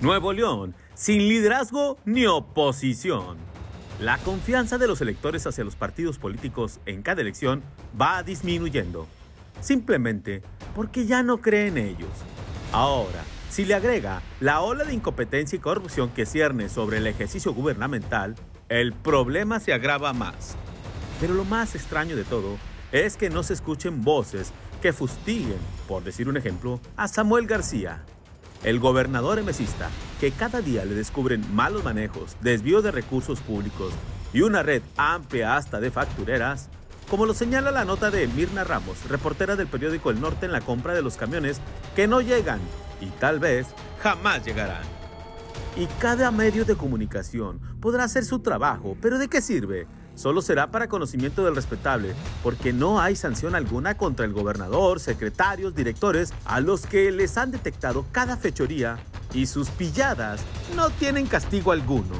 Nuevo León, sin liderazgo ni oposición. La confianza de los electores hacia los partidos políticos en cada elección va disminuyendo, simplemente porque ya no creen ellos. Ahora, si le agrega la ola de incompetencia y corrupción que cierne sobre el ejercicio gubernamental, el problema se agrava más. Pero lo más extraño de todo es que no se escuchen voces que fustiguen, por decir un ejemplo, a Samuel García, el gobernador emesista, que cada día le descubren malos manejos, desvío de recursos públicos y una red amplia hasta de factureras, como lo señala la nota de Mirna Ramos, reportera del periódico El Norte en la compra de los camiones que no llegan y tal vez jamás llegarán. Y cada medio de comunicación podrá hacer su trabajo, pero ¿de qué sirve? Solo será para conocimiento del respetable, porque no hay sanción alguna contra el gobernador, secretarios, directores, a los que les han detectado cada fechoría y sus pilladas no tienen castigo alguno.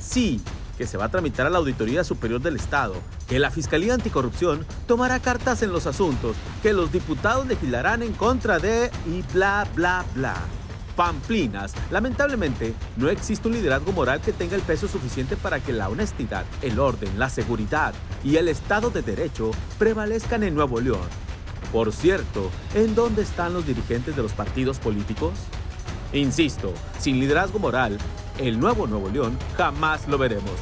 Sí, que se va a tramitar a la Auditoría Superior del Estado, que la Fiscalía Anticorrupción tomará cartas en los asuntos, que los diputados legislarán en contra de y bla bla bla pamplinas. Lamentablemente, no existe un liderazgo moral que tenga el peso suficiente para que la honestidad, el orden, la seguridad y el Estado de Derecho prevalezcan en Nuevo León. Por cierto, ¿en dónde están los dirigentes de los partidos políticos? Insisto, sin liderazgo moral, el nuevo Nuevo León jamás lo veremos.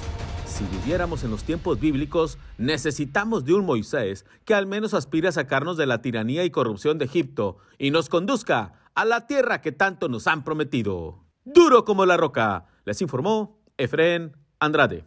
Si viviéramos en los tiempos bíblicos, necesitamos de un Moisés que al menos aspire a sacarnos de la tiranía y corrupción de Egipto y nos conduzca a la tierra que tanto nos han prometido. Duro como la roca, les informó Efren Andrade.